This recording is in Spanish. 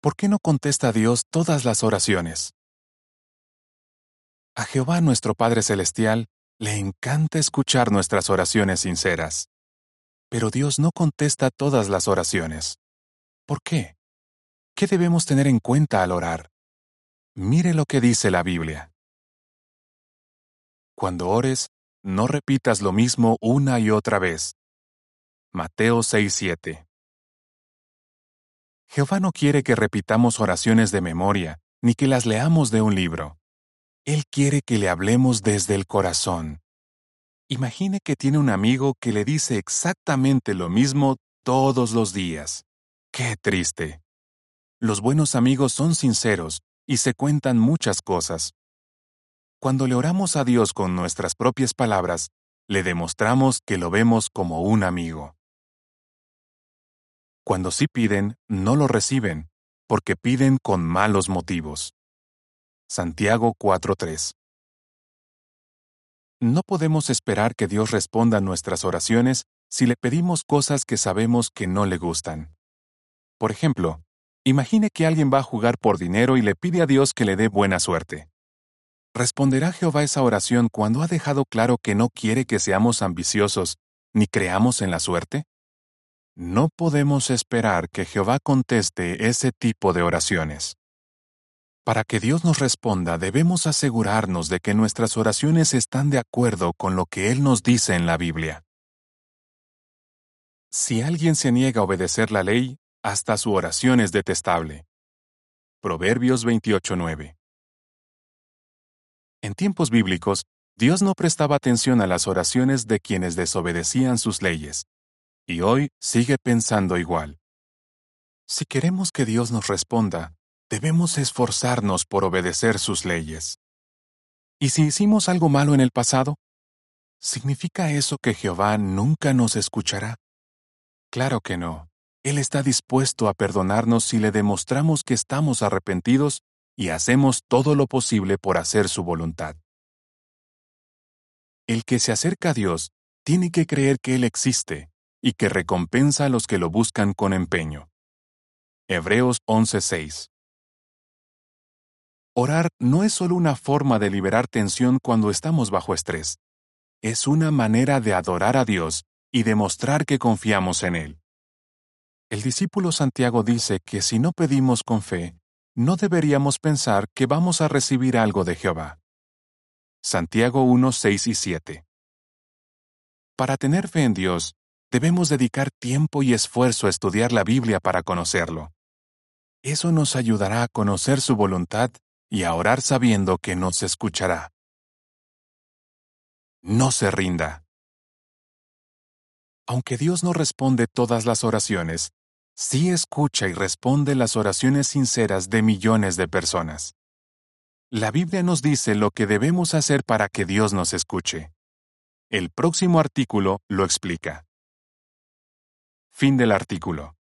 ¿por qué no contesta Dios todas las oraciones? A Jehová nuestro Padre Celestial le encanta escuchar nuestras oraciones sinceras. Pero Dios no contesta todas las oraciones. ¿Por qué? ¿Qué debemos tener en cuenta al orar? Mire lo que dice la Biblia. Cuando ores, no repitas lo mismo una y otra vez. Mateo 6:7 Jehová no quiere que repitamos oraciones de memoria, ni que las leamos de un libro. Él quiere que le hablemos desde el corazón. Imagine que tiene un amigo que le dice exactamente lo mismo todos los días. ¡Qué triste! Los buenos amigos son sinceros y se cuentan muchas cosas. Cuando le oramos a Dios con nuestras propias palabras, le demostramos que lo vemos como un amigo. Cuando sí piden, no lo reciben, porque piden con malos motivos. Santiago 4:3 No podemos esperar que Dios responda nuestras oraciones si le pedimos cosas que sabemos que no le gustan. Por ejemplo, imagine que alguien va a jugar por dinero y le pide a Dios que le dé buena suerte. ¿Responderá Jehová esa oración cuando ha dejado claro que no quiere que seamos ambiciosos ni creamos en la suerte? No podemos esperar que Jehová conteste ese tipo de oraciones. Para que Dios nos responda, debemos asegurarnos de que nuestras oraciones están de acuerdo con lo que Él nos dice en la Biblia. Si alguien se niega a obedecer la ley, hasta su oración es detestable. Proverbios 28:9 en tiempos bíblicos, Dios no prestaba atención a las oraciones de quienes desobedecían sus leyes. Y hoy sigue pensando igual. Si queremos que Dios nos responda, debemos esforzarnos por obedecer sus leyes. ¿Y si hicimos algo malo en el pasado? ¿Significa eso que Jehová nunca nos escuchará? Claro que no. Él está dispuesto a perdonarnos si le demostramos que estamos arrepentidos y hacemos todo lo posible por hacer su voluntad. El que se acerca a Dios tiene que creer que Él existe y que recompensa a los que lo buscan con empeño. Hebreos 11:6 Orar no es solo una forma de liberar tensión cuando estamos bajo estrés. Es una manera de adorar a Dios y demostrar que confiamos en Él. El discípulo Santiago dice que si no pedimos con fe, no deberíamos pensar que vamos a recibir algo de Jehová. Santiago 1, 6 y 7. Para tener fe en Dios, debemos dedicar tiempo y esfuerzo a estudiar la Biblia para conocerlo. Eso nos ayudará a conocer su voluntad y a orar sabiendo que nos escuchará. No se rinda. Aunque Dios no responde todas las oraciones, sí escucha y responde las oraciones sinceras de millones de personas. La Biblia nos dice lo que debemos hacer para que Dios nos escuche. El próximo artículo lo explica. Fin del artículo.